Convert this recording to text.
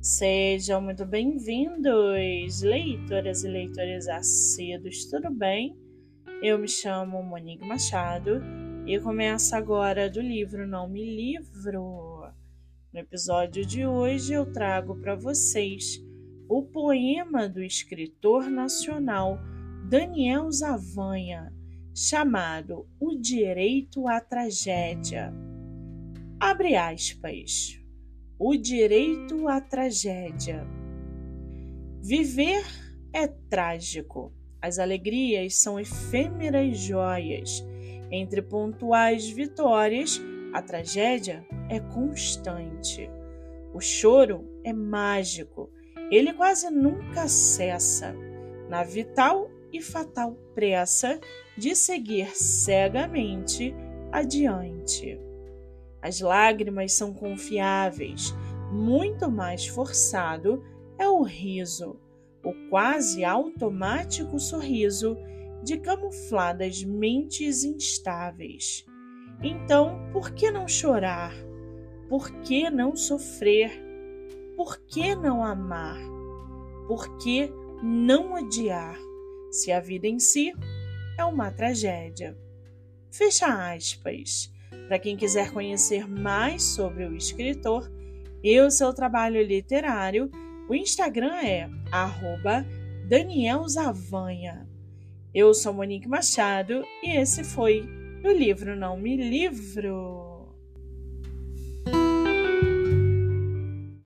Sejam muito bem-vindos, leitoras e leitores assíduos, tudo bem? Eu me chamo Monique Machado e começo agora do livro Não Me Livro. No episódio de hoje eu trago para vocês o poema do escritor nacional Daniel Zavanha, chamado O Direito à Tragédia. Abre aspas. O direito à tragédia. Viver é trágico. As alegrias são efêmeras joias. Entre pontuais vitórias, a tragédia é constante. O choro é mágico. Ele quase nunca cessa. Na vital e fatal pressa de seguir cegamente adiante. As lágrimas são confiáveis, muito mais forçado é o riso, o quase automático sorriso de camufladas mentes instáveis. Então, por que não chorar? Por que não sofrer? Por que não amar? Por que não odiar? Se a vida em si é uma tragédia. Fecha aspas. Para quem quiser conhecer mais sobre o escritor e o seu trabalho literário, o Instagram é @danielzavanha. Eu sou Monique Machado e esse foi o livro Não Me Livro.